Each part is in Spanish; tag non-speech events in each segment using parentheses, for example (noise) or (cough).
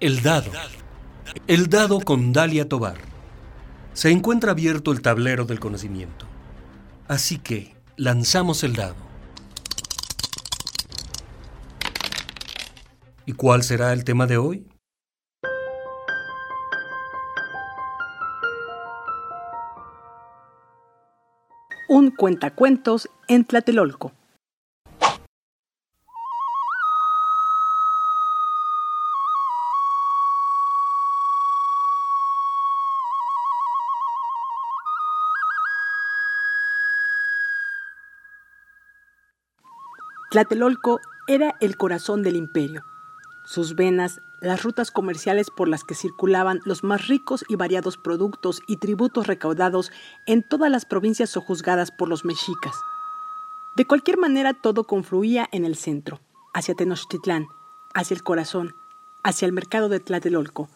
El dado. El dado con Dalia Tobar. Se encuentra abierto el tablero del conocimiento. Así que lanzamos el dado. ¿Y cuál será el tema de hoy? Un cuentacuentos en Tlatelolco. Tlatelolco era el corazón del imperio. Sus venas, las rutas comerciales por las que circulaban los más ricos y variados productos y tributos recaudados en todas las provincias sojuzgadas por los mexicas. De cualquier manera, todo confluía en el centro, hacia Tenochtitlán, hacia el corazón, hacia el mercado de Tlatelolco.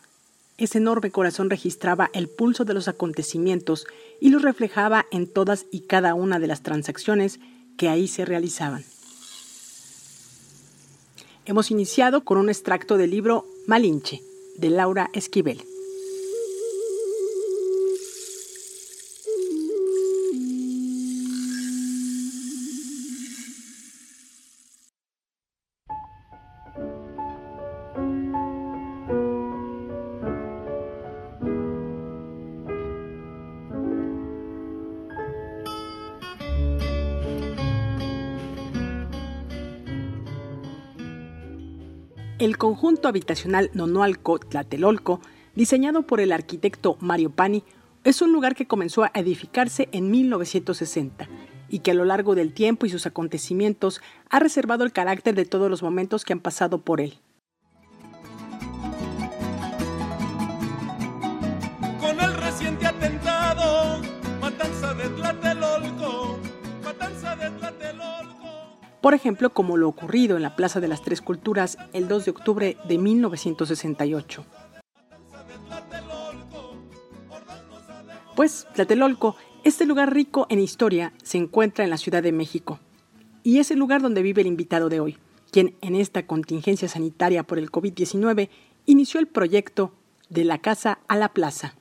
Ese enorme corazón registraba el pulso de los acontecimientos y lo reflejaba en todas y cada una de las transacciones que ahí se realizaban. Hemos iniciado con un extracto del libro Malinche, de Laura Esquivel. El conjunto habitacional Nonoalco Tlatelolco, diseñado por el arquitecto Mario Pani, es un lugar que comenzó a edificarse en 1960 y que a lo largo del tiempo y sus acontecimientos ha reservado el carácter de todos los momentos que han pasado por él. Por ejemplo, como lo ocurrido en la Plaza de las Tres Culturas el 2 de octubre de 1968. Pues Tlatelolco, este lugar rico en historia, se encuentra en la Ciudad de México. Y es el lugar donde vive el invitado de hoy, quien en esta contingencia sanitaria por el COVID-19 inició el proyecto de la casa a la plaza.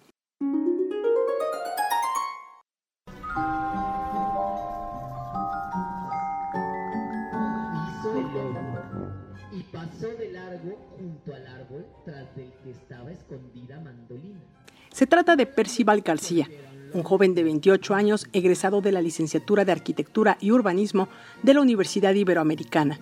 Se trata de Percival García, un joven de 28 años egresado de la licenciatura de Arquitectura y Urbanismo de la Universidad Iberoamericana.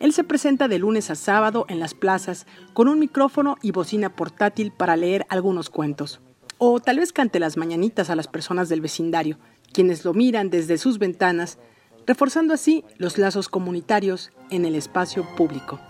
Él se presenta de lunes a sábado en las plazas con un micrófono y bocina portátil para leer algunos cuentos. O tal vez cante las mañanitas a las personas del vecindario, quienes lo miran desde sus ventanas, reforzando así los lazos comunitarios en el espacio público.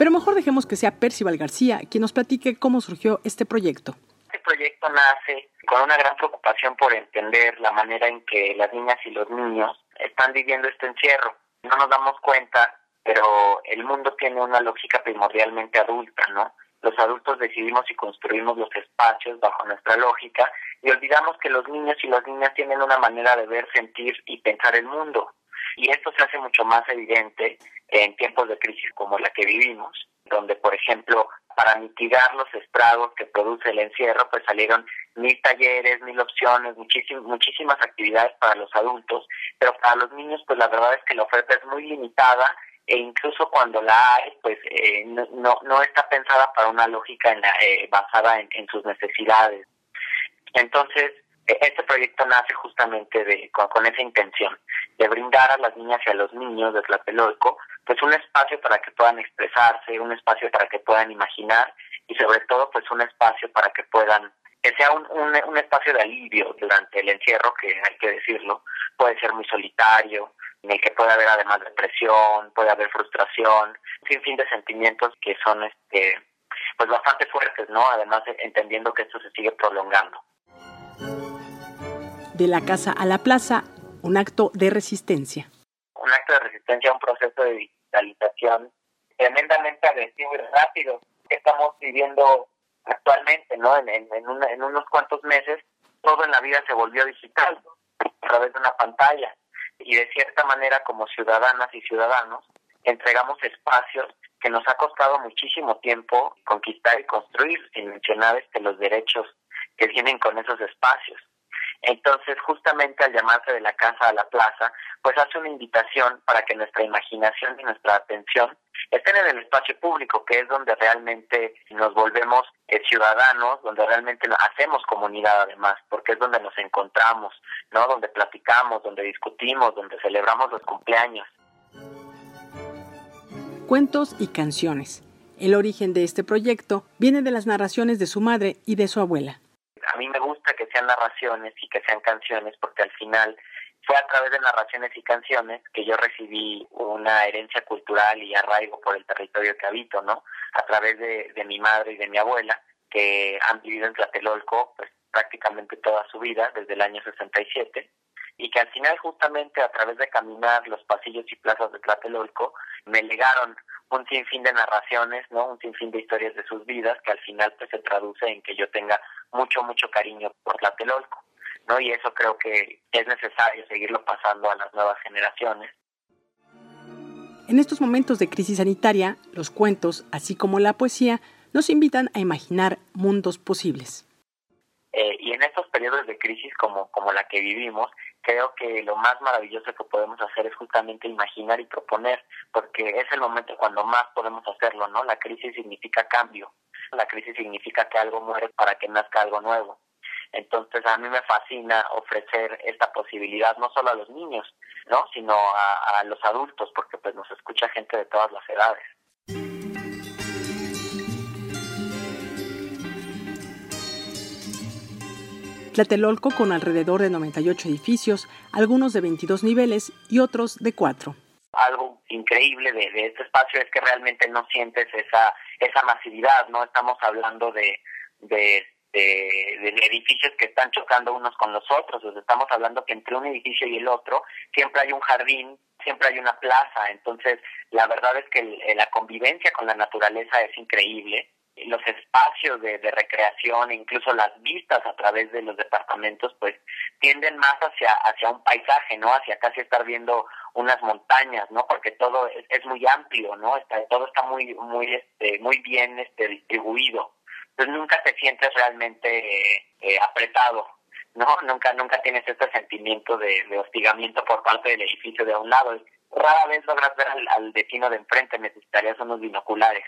Pero mejor dejemos que sea Percival García quien nos platique cómo surgió este proyecto. Este proyecto nace con una gran preocupación por entender la manera en que las niñas y los niños están viviendo este encierro. No nos damos cuenta, pero el mundo tiene una lógica primordialmente adulta, ¿no? Los adultos decidimos y construimos los espacios bajo nuestra lógica y olvidamos que los niños y las niñas tienen una manera de ver, sentir y pensar el mundo. Y esto se hace mucho más evidente en tiempos de crisis como la que vivimos, donde, por ejemplo, para mitigar los estragos que produce el encierro, pues salieron mil talleres, mil opciones, muchísimas, muchísimas actividades para los adultos, pero para los niños, pues la verdad es que la oferta es muy limitada e incluso cuando la hay, pues eh, no, no, está pensada para una lógica en la, eh, basada en sus necesidades. Entonces, este proyecto nace justamente de, con, esa intención, de brindar a las niñas y a los niños de Tlatelolco pues un espacio para que puedan expresarse, un espacio para que puedan imaginar y sobre todo pues un espacio para que puedan, que sea un, un, espacio de alivio durante el encierro, que hay que decirlo, puede ser muy solitario, en el que puede haber además depresión, puede haber frustración, un sinfín de sentimientos que son este pues bastante fuertes, ¿no? Además entendiendo que esto se sigue prolongando. De la casa a la plaza, un acto de resistencia. Un acto de resistencia a un proceso de digitalización tremendamente agresivo y rápido que estamos viviendo actualmente, ¿no? En, en, en, unos cuantos meses todo en la vida se volvió digital a través de una pantalla y de cierta manera como ciudadanas y ciudadanos entregamos espacios que nos ha costado muchísimo tiempo conquistar y construir, sin mencionar este, los derechos que vienen con esos espacios. Entonces, justamente al llamarse de la casa a la plaza, pues hace una invitación para que nuestra imaginación y nuestra atención estén en el espacio público, que es donde realmente nos volvemos eh, ciudadanos, donde realmente hacemos comunidad además, porque es donde nos encontramos, ¿no? Donde platicamos, donde discutimos, donde celebramos los cumpleaños. Cuentos y canciones. El origen de este proyecto viene de las narraciones de su madre y de su abuela a mí me gusta que sean narraciones y que sean canciones porque al final fue a través de narraciones y canciones que yo recibí una herencia cultural y arraigo por el territorio que habito, ¿no? A través de, mi madre y de mi abuela, que han vivido en Tlatelolco pues, prácticamente toda su vida, desde el año 67, y que al final justamente a través de caminar los pasillos y plazas de Tlatelolco me legaron un sinfín de narraciones, ¿no? Un sinfín de historias de sus vidas que al final pues se traduce en que yo tenga mucho, mucho cariño por Tlatelolco, ¿no? Y eso creo que es necesario seguirlo pasando a las nuevas generaciones. En estos momentos de crisis sanitaria, los cuentos, así como la poesía, nos invitan a imaginar mundos posibles. Eh, y en estos periodos de crisis como, como la que vivimos, creo que lo más maravilloso que podemos hacer es justamente imaginar y proponer, porque es el momento cuando más podemos hacerlo, ¿no? La crisis significa cambio, la crisis significa que algo muere para que nazca algo nuevo. Entonces a mí me fascina ofrecer esta posibilidad no solo a los niños, ¿no? sino a, a los adultos, porque pues nos escucha gente de todas las edades. Tlatelolco con alrededor de 98 edificios, algunos de 22 niveles y otros de 4. Algo increíble de, este espacio es que realmente no sientes esa esa masividad, ¿no? Estamos hablando de, de, edificios que están chocando unos con los otros, estamos hablando que entre un edificio y el otro siempre hay un jardín, siempre hay una plaza, entonces la verdad es que la convivencia con la naturaleza es increíble, los espacios de, de recreación, incluso las vistas a través de los departamentos, pues tienden más hacia, hacia un paisaje, ¿no? Hacia casi estar viendo unas montañas, ¿no? Porque todo es, muy amplio, ¿no? Está, todo está muy, muy, este, muy bien este, distribuido. Entonces nunca te sientes realmente eh, apretado, ¿no? Nunca, nunca tienes este sentimiento de, hostigamiento por parte del edificio de a un lado. Rara vez logras ver al vecino de enfrente, necesitarías unos binoculares.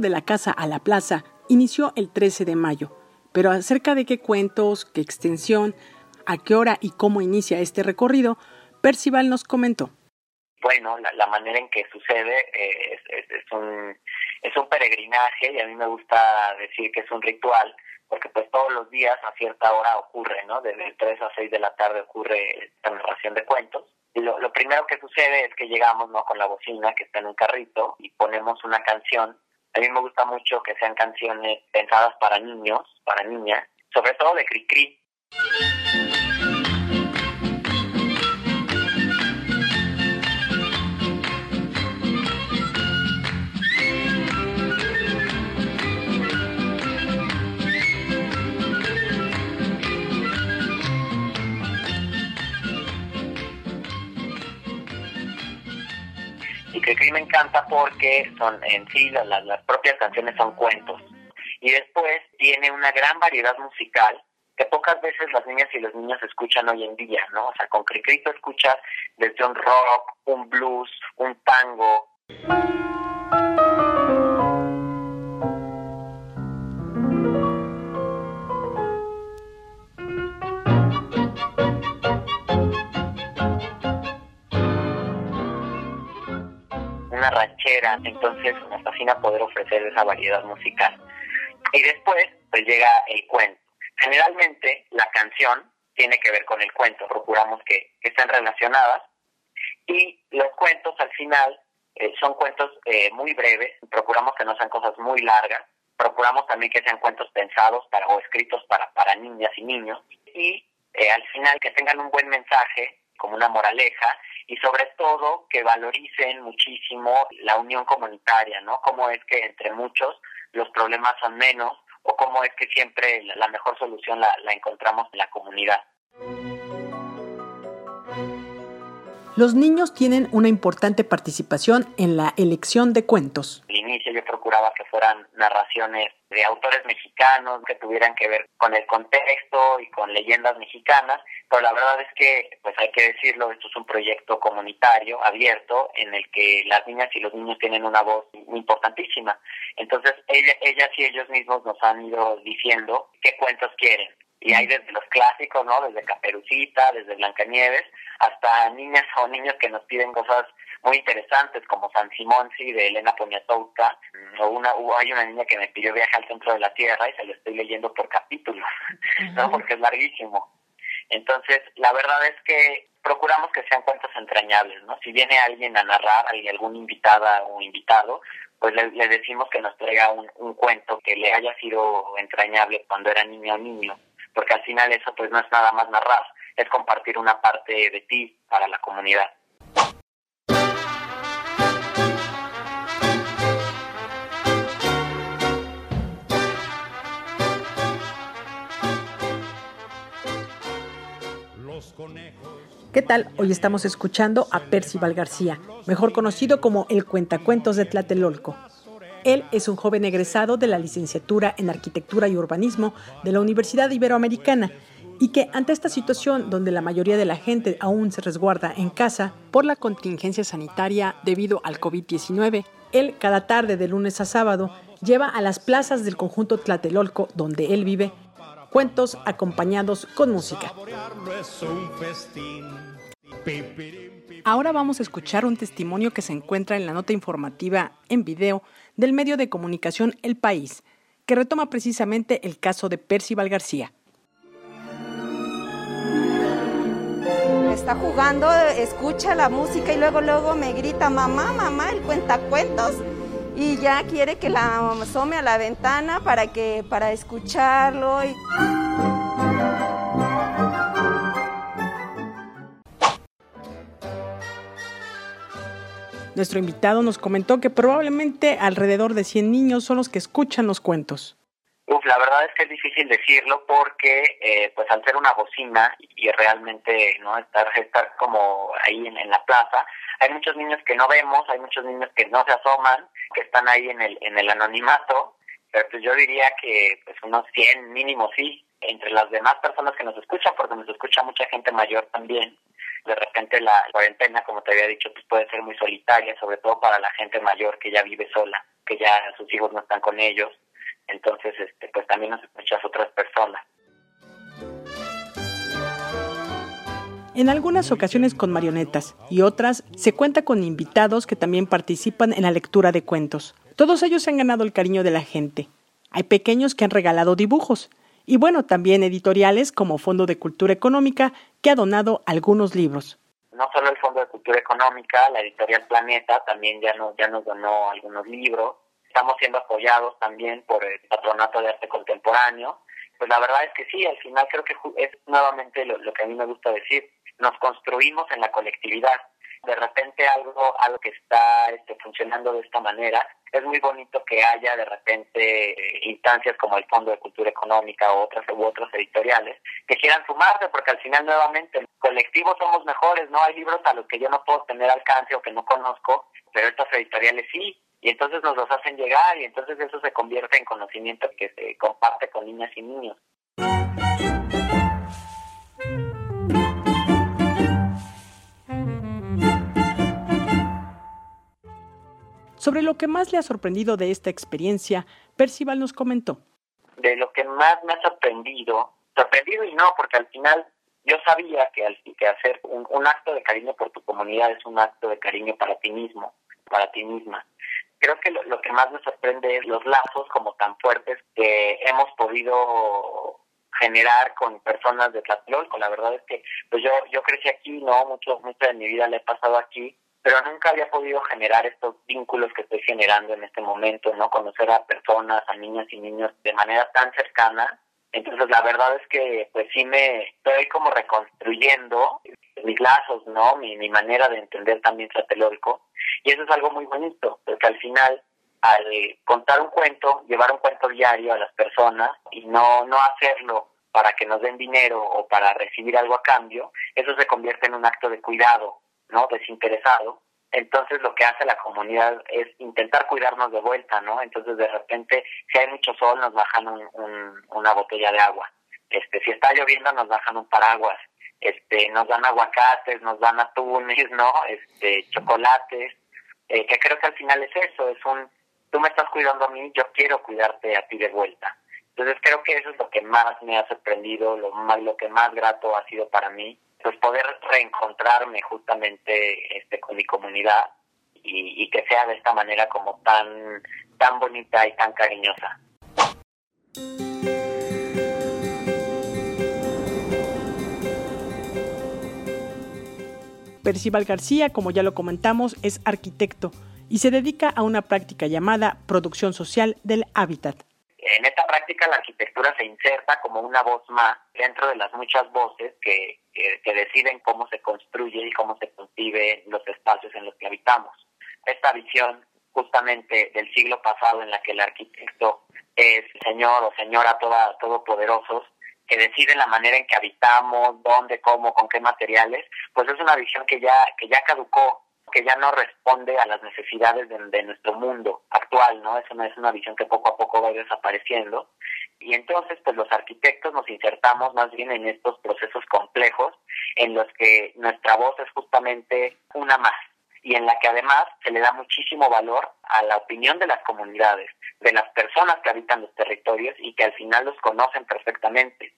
De la casa a la plaza inició el 13 de mayo, pero acerca de qué cuentos, qué extensión, a qué hora y cómo inicia este recorrido, Percival nos comentó. Bueno, la, manera en que sucede eh, es, un, peregrinaje y a mí me gusta decir que es un ritual porque pues todos los días a cierta hora ocurre, ¿no? Desde 3 a 6 de la tarde ocurre esta narración de cuentos. Lo, lo primero que sucede es que llegamos, ¿no? Con la bocina que está en un carrito y ponemos una canción a mí me gusta mucho que sean canciones pensadas para niños, para niñas, sobre todo de Cricri. Que me encanta porque son en sí las, las propias canciones son cuentos. Y después tiene una gran variedad musical que pocas veces las niñas y los niños escuchan hoy en día, ¿no? O sea, con Cricrito escuchas desde un rock, un blues, un tango. Una ranchera, entonces me fascina poder ofrecer esa variedad musical. Y después, pues llega el cuento. Generalmente la canción tiene que ver con el cuento, procuramos que, estén relacionadas Y los cuentos al final eh, son cuentos eh, muy breves, procuramos que no sean cosas muy largas, procuramos también que sean cuentos pensados para o escritos para, para niñas y niños y eh, al final que tengan un buen mensaje como una moraleja y sobre todo que valoricen muchísimo la unión comunitaria, ¿no? Cómo es que entre muchos los problemas son menos o cómo es que siempre la mejor solución la, la encontramos en la comunidad. Los niños tienen una importante participación en la elección de cuentos. Yo procuraba que fueran narraciones de autores mexicanos que tuvieran que ver con el contexto y con leyendas mexicanas, pero la verdad es que, pues hay que decirlo, esto es un proyecto comunitario, abierto, en el que las niñas y los niños tienen una voz importantísima. Entonces, ellas y ellos mismos nos han ido diciendo qué cuentos quieren y hay desde los clásicos, ¿no? Desde Caperucita, desde Blancanieves, hasta niñas o niños que nos piden cosas muy interesantes como San Simón, sí, de Elena Poniatowska, o una o hay una niña que me pidió Viaje al centro de la Tierra y se lo estoy leyendo por capítulos, (laughs) ¿no? Porque es larguísimo. Entonces, la verdad es que procuramos que sean cuentos entrañables, ¿no? Si viene alguien a narrar, algún invitada o invitado, pues le, le decimos que nos traiga un, un cuento que le haya sido entrañable cuando era niña o niño porque al final eso pues no es nada más narrar, es compartir una parte de ti para la comunidad. ¿Qué tal? Hoy estamos escuchando a Percival García, mejor conocido como el Cuentacuentos de Tlatelolco. Él es un joven egresado de la licenciatura en Arquitectura y Urbanismo de la Universidad Iberoamericana y que ante esta situación donde la mayoría de la gente aún se resguarda en casa por la contingencia sanitaria debido al COVID-19, él cada tarde de lunes a sábado lleva a las plazas del conjunto Tlatelolco donde él vive cuentos acompañados con música. Ahora vamos a escuchar un testimonio que se encuentra en la nota informativa en video del medio de comunicación El País, que retoma precisamente el caso de Percival García. Está jugando, escucha la música y luego luego me grita mamá, mamá, el cuentacuentos y ya quiere que la asome a la ventana para que para escucharlo. Nuestro invitado nos comentó que probablemente alrededor de 100 niños son los que escuchan los cuentos. Uf, la verdad es que es difícil decirlo porque, eh, pues al ser una bocina y realmente no estar estar como ahí en, la plaza, hay muchos niños que no vemos, hay muchos niños que no se asoman, que están ahí en el en el anonimato, pero pues yo diría que pues unos 100 mínimo sí, entre las demás personas que nos escuchan, porque nos escucha mucha gente mayor también de repente la cuarentena, como te había dicho, pues puede ser muy solitaria, sobre todo para la gente mayor que ya vive sola, que ya sus hijos no están con ellos. Entonces, este, pues también nos escuchas otras personas. En algunas ocasiones con marionetas y otras se cuenta con invitados que también participan en la lectura de cuentos. Todos ellos han ganado el cariño de la gente. Hay pequeños que han regalado dibujos y bueno, también editoriales como Fondo de Cultura Económica, que ha donado algunos libros. No solo el Fondo de Cultura Económica, la editorial Planeta también ya nos, ya nos donó algunos libros. Estamos siendo apoyados también por el Patronato de Arte Contemporáneo. Pues la verdad es que sí, al final creo que es nuevamente lo, lo que a mí me gusta decir. Nos construimos en la colectividad de repente algo, algo que está este, funcionando de esta manera, es muy bonito que haya de repente eh, instancias como el Fondo de Cultura Económica o otras u otros editoriales que quieran sumarse, porque al final nuevamente colectivos somos mejores, ¿no? Hay libros a los que yo no puedo tener alcance o que no conozco, pero estas editoriales sí, y entonces nos los hacen llegar y entonces eso se convierte en conocimiento que se comparte con niñas y niños. Sobre lo que más le ha sorprendido de esta experiencia, Percival nos comentó. De lo que más me ha sorprendido, sorprendido y no, porque al final yo sabía que, hacer un, acto de cariño por tu comunidad es un acto de cariño para ti mismo, para ti misma. Creo que lo, que más me sorprende es los lazos como tan fuertes que hemos podido generar con personas de Tlatelolco. La verdad es que pues yo yo crecí aquí, no mucho mucho de mi vida le he pasado aquí, pero nunca había podido generar estos vínculos que estoy generando en este momento, no conocer a personas, a niñas y niños de manera tan cercana. Entonces la verdad es que pues sí me estoy como reconstruyendo mis lazos, ¿no? Mi, mi manera de entender también Tlatelolco. Y eso es algo muy bonito, porque al final al contar un cuento, llevar un cuento diario a las personas y no, no hacerlo para que nos den dinero o para recibir algo a cambio, eso se convierte en un acto de cuidado, ¿no? Desinteresado. Entonces lo que hace la comunidad es intentar cuidarnos de vuelta, ¿no? Entonces de repente, si hay mucho sol, nos bajan un, una botella de agua. Este, si está lloviendo, nos bajan un paraguas. Este, nos dan aguacates, nos dan atunes, ¿no? Este, chocolates. Eh, que creo que al final es eso, es un tú me estás cuidando a mí, yo quiero cuidarte a ti de vuelta. Entonces creo que eso es lo que más me ha sorprendido, lo, más, lo que más grato ha sido para mí, pues poder reencontrarme justamente este, con mi comunidad y, y que sea de esta manera como tan, tan bonita y tan cariñosa. Percival García, como ya lo comentamos, es arquitecto y se dedica a una práctica llamada producción social del hábitat. En esta práctica la arquitectura se inserta como una voz más dentro de las muchas voces que, que, deciden cómo se construye y cómo se concibe los espacios en los que habitamos. Esta visión justamente del siglo pasado en la que el arquitecto es señor o señora toda, todopoderosos, que deciden la manera en que habitamos, dónde, cómo, con qué materiales, pues es una visión que ya, que ya caducó que ya no responde a las necesidades de, nuestro mundo actual, ¿no? Es una, es una visión que poco a poco va desapareciendo. Y entonces, pues los arquitectos nos insertamos más bien en estos procesos complejos en los que nuestra voz es justamente una más y en la que además se le da muchísimo valor a la opinión de las comunidades, de las personas que habitan los territorios y que al final los conocen perfectamente.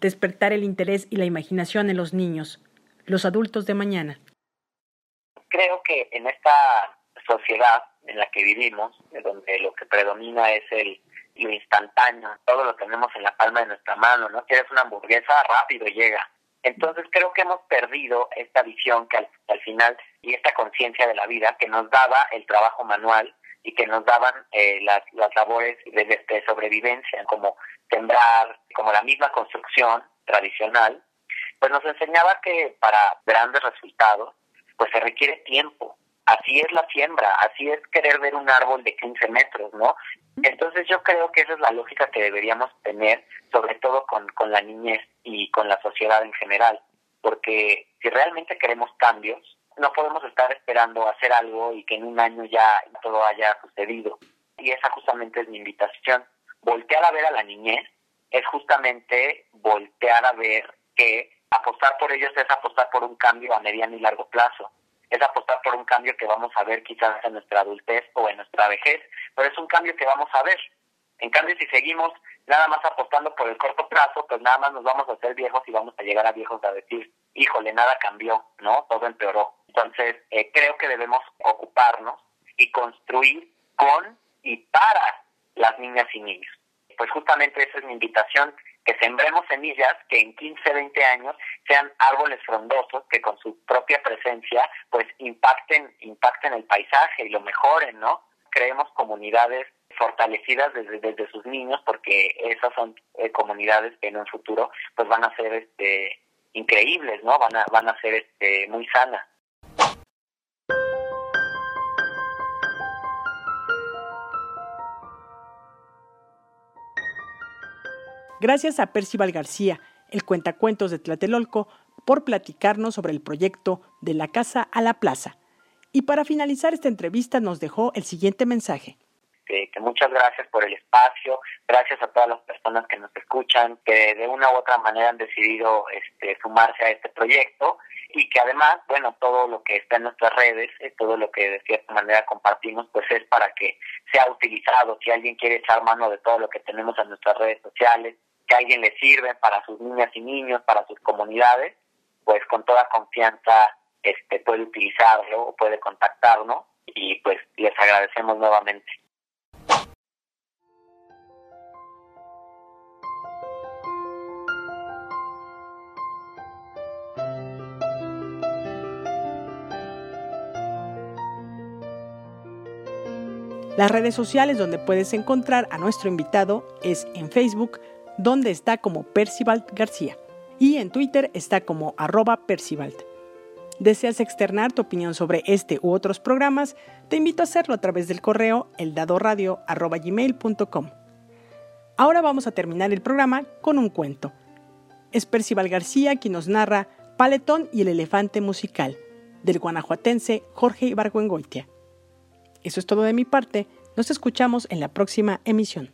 Despertar el interés y la imaginación en los niños, los adultos de mañana. Creo que en esta sociedad en la que vivimos, donde lo que predomina es el lo instantáneo, todo lo tenemos en la palma de nuestra mano, ¿no? Quieres una hamburguesa, rápido llega. Entonces creo que hemos perdido esta visión que al, final y esta conciencia de la vida que nos daba el trabajo manual y que nos daban eh, las, las labores de, de sobrevivencia, como sembrar, como la misma construcción tradicional, pues nos enseñaba que para grandes resultados, pues se requiere tiempo. Así es la siembra, así es querer ver un árbol de 15 metros, ¿no? Entonces yo creo que esa es la lógica que deberíamos tener, sobre todo con, con la niñez y con la sociedad en general, porque si realmente queremos cambios, no podemos estar esperando hacer algo y que en un año ya todo haya sucedido. Y esa justamente es mi invitación voltear a ver a la niñez es justamente voltear a ver que apostar por ellos es apostar por un cambio a mediano y largo plazo. Es apostar por un cambio que vamos a ver quizás en nuestra adultez o en nuestra vejez, pero es un cambio que vamos a ver. En cambio, si seguimos nada más apostando por el corto plazo, pues nada más nos vamos a hacer viejos y vamos a llegar a viejos a decir, híjole, nada cambió, ¿no? Todo empeoró. Entonces, eh, creo que debemos ocuparnos y construir con y para las niñas y niños. Pues justamente esa es mi invitación, que sembremos semillas que en 15, 20 años sean árboles frondosos que con su propia presencia pues impacten, impacten el paisaje y lo mejoren, ¿no? Creemos comunidades fortalecidas desde, desde sus niños porque esas son eh, comunidades que en un futuro pues van a ser este increíbles, ¿no? Van a, van a ser este muy sanas. Gracias a Percival García, el cuentacuentos de Tlatelolco, por platicarnos sobre el proyecto de la casa a la plaza. Y para finalizar esta entrevista nos dejó el siguiente mensaje. que muchas gracias por el espacio, gracias a todas las personas que nos escuchan, que de una u otra manera han decidido este, sumarse a este proyecto y que además, bueno, todo lo que está en nuestras redes, eh, todo lo que de cierta manera compartimos, pues es para que sea utilizado. Si alguien quiere echar mano de todo lo que tenemos en nuestras redes sociales, que alguien le sirve para sus niñas y niños, para sus comunidades, pues con toda confianza este puede utilizarlo o puede contactarnos y pues les agradecemos nuevamente. Las redes sociales donde puedes encontrar a nuestro invitado es en Facebook, donde está como Percival García, y en Twitter está como arroba Percivalt. ¿Deseas externar tu opinión sobre este u otros programas? Te invito a hacerlo a través del correo eldadoradio.gmail.com. Ahora vamos a terminar el programa con un cuento. Es Percival García quien nos narra Paletón y el elefante musical, del guanajuatense Jorge Ibargüengoitia. Eso es todo de mi parte. Nos escuchamos en la próxima emisión.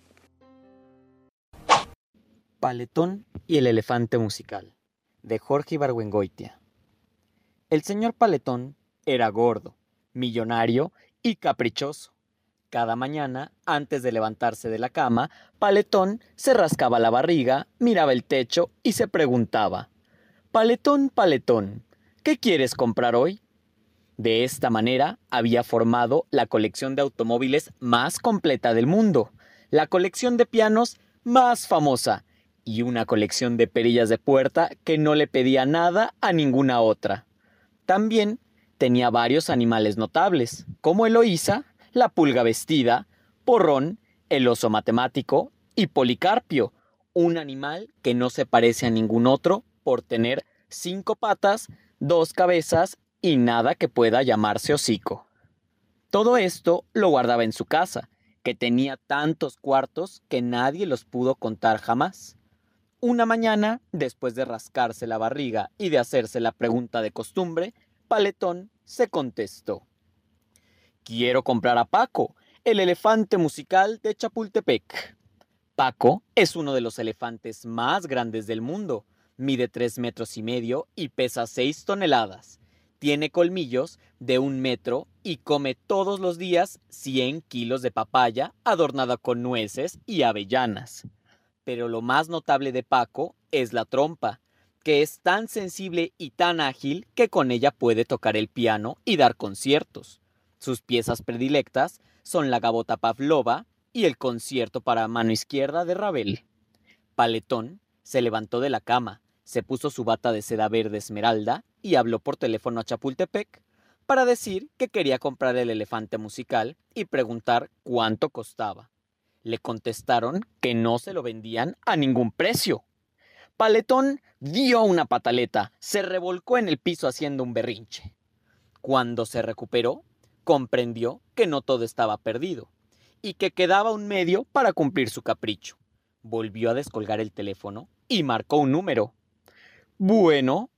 Paletón y el elefante musical, de Jorge Ibargüengoitia. El señor Paletón era gordo, millonario y caprichoso. Cada mañana, antes de levantarse de la cama, Paletón se rascaba la barriga, miraba el techo y se preguntaba, Paletón, Paletón, ¿qué quieres comprar hoy? De esta manera había formado la colección de automóviles más completa del mundo, la colección de pianos más famosa y una colección de perillas de puerta que no le pedía nada a ninguna otra. También tenía varios animales notables, como Eloísa, la pulga vestida, Porrón, el oso matemático y Policarpio, un animal que no se parece a ningún otro por tener cinco patas, dos cabezas y nada que pueda llamarse hocico. Todo esto lo guardaba en su casa, que tenía tantos cuartos que nadie los pudo contar jamás. Una mañana, después de rascarse la barriga y de hacerse la pregunta de costumbre, Paletón se contestó. Quiero comprar a Paco, el elefante musical de Chapultepec. Paco es uno de los elefantes más grandes del mundo. Mide tres metros y medio y pesa seis toneladas tiene colmillos de un metro y come todos los días 100 kilos de papaya adornada con nueces y avellanas. Pero lo más notable de Paco es la trompa, que es tan sensible y tan ágil que con ella puede tocar el piano y dar conciertos. Sus piezas predilectas son la gabota pavlova y el concierto para mano izquierda de Ravel. Paletón se levantó de la cama, se puso su bata de seda verde esmeralda y habló por teléfono a Chapultepec para decir que quería comprar el elefante musical y preguntar cuánto costaba. Le contestaron que no se lo vendían a ningún precio. Paletón dio una pataleta, se revolcó en el piso haciendo un berrinche. Cuando se recuperó, comprendió que no todo estaba perdido y que quedaba un medio para cumplir su capricho. Volvió a descolgar el teléfono y marcó un número. Bueno,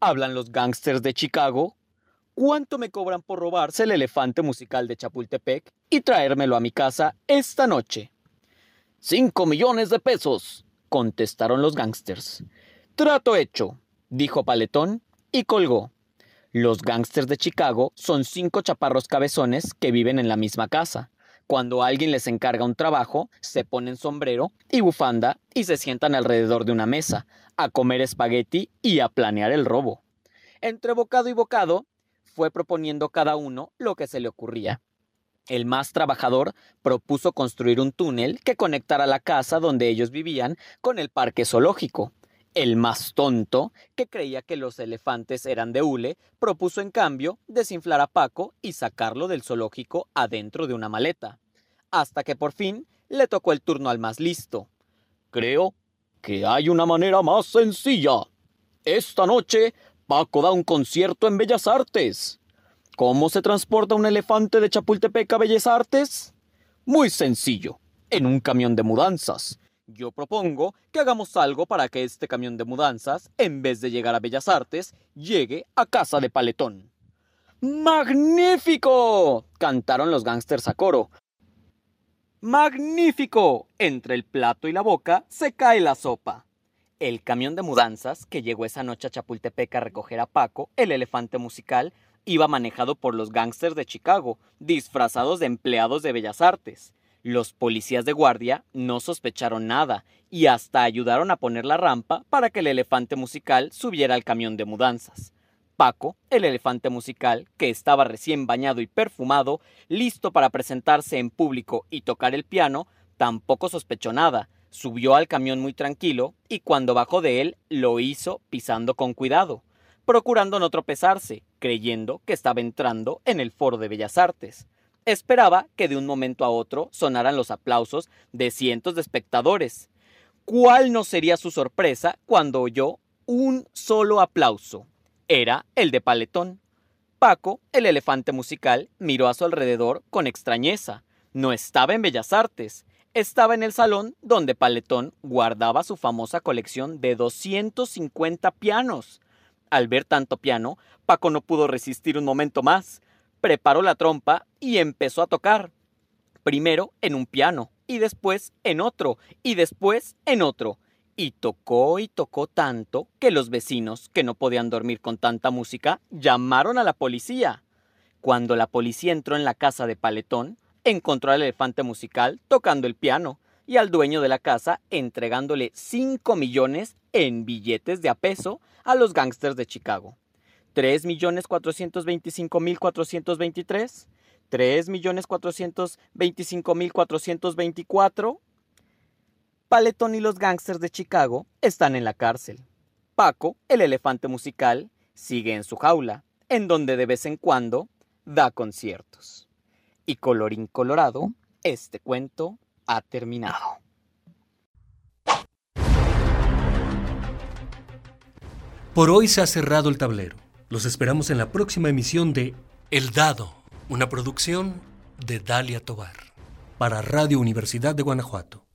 hablan los gángsters de Chicago. ¿Cuánto me cobran por robarse el elefante musical de Chapultepec y traérmelo a mi casa esta noche? Cinco millones de pesos, contestaron los gángsters. Trato hecho, dijo Paletón y colgó. Los gángsters de Chicago son cinco chaparros cabezones que viven en la misma casa. Cuando alguien les encarga un trabajo, se ponen sombrero y bufanda y se sientan alrededor de una mesa, a comer espagueti y a planear el robo. Entre bocado y bocado, fue proponiendo cada uno lo que se le ocurría. El más trabajador propuso construir un túnel que conectara la casa donde ellos vivían con el parque zoológico. El más tonto, que creía que los elefantes eran de hule, propuso en cambio desinflar a Paco y sacarlo del zoológico adentro de una maleta. Hasta que por fin le tocó el turno al más listo. Creo que hay una manera más sencilla. Esta noche, Paco da un concierto en Bellas Artes. ¿Cómo se transporta un elefante de Chapultepec a Bellas Artes? Muy sencillo, en un camión de mudanzas. Yo propongo que hagamos algo para que este camión de mudanzas, en vez de llegar a Bellas Artes, llegue a casa de Paletón. ¡Magnífico! cantaron los gángsters a coro. ¡Magnífico! Entre el plato y la boca se cae la sopa. El camión de mudanzas, que llegó esa noche a Chapultepec a recoger a Paco, el elefante musical, iba manejado por los gángsters de Chicago, disfrazados de empleados de Bellas Artes. Los policías de guardia no sospecharon nada y hasta ayudaron a poner la rampa para que el elefante musical subiera al camión de mudanzas. Paco, el elefante musical, que estaba recién bañado y perfumado, listo para presentarse en público y tocar el piano, tampoco sospechó nada. Subió al camión muy tranquilo y cuando bajó de él lo hizo pisando con cuidado, procurando no tropezarse, creyendo que estaba entrando en el foro de Bellas Artes. Esperaba que de un momento a otro sonaran los aplausos de cientos de espectadores. ¿Cuál no sería su sorpresa cuando oyó un solo aplauso? Era el de Paletón. Paco, el elefante musical, miró a su alrededor con extrañeza. No estaba en Bellas Artes, estaba en el salón donde Paletón guardaba su famosa colección de 250 pianos. Al ver tanto piano, Paco no pudo resistir un momento más. Preparó la trompa y empezó a tocar. Primero en un piano, y después en otro, y después en otro. Y tocó y tocó tanto que los vecinos, que no podían dormir con tanta música, llamaron a la policía. Cuando la policía entró en la casa de Paletón, encontró al elefante musical tocando el piano y al dueño de la casa entregándole 5 millones en billetes de a peso a los gángsters de Chicago. 3.425.423, 3.425.424 Paletón y los gángsters de Chicago están en la cárcel. Paco, el elefante musical, sigue en su jaula, en donde de vez en cuando da conciertos. Y colorín colorado, este cuento ha terminado. Por hoy se ha cerrado el tablero. Los esperamos en la próxima emisión de El Dado, una producción de Dalia Tobar para Radio Universidad de Guanajuato.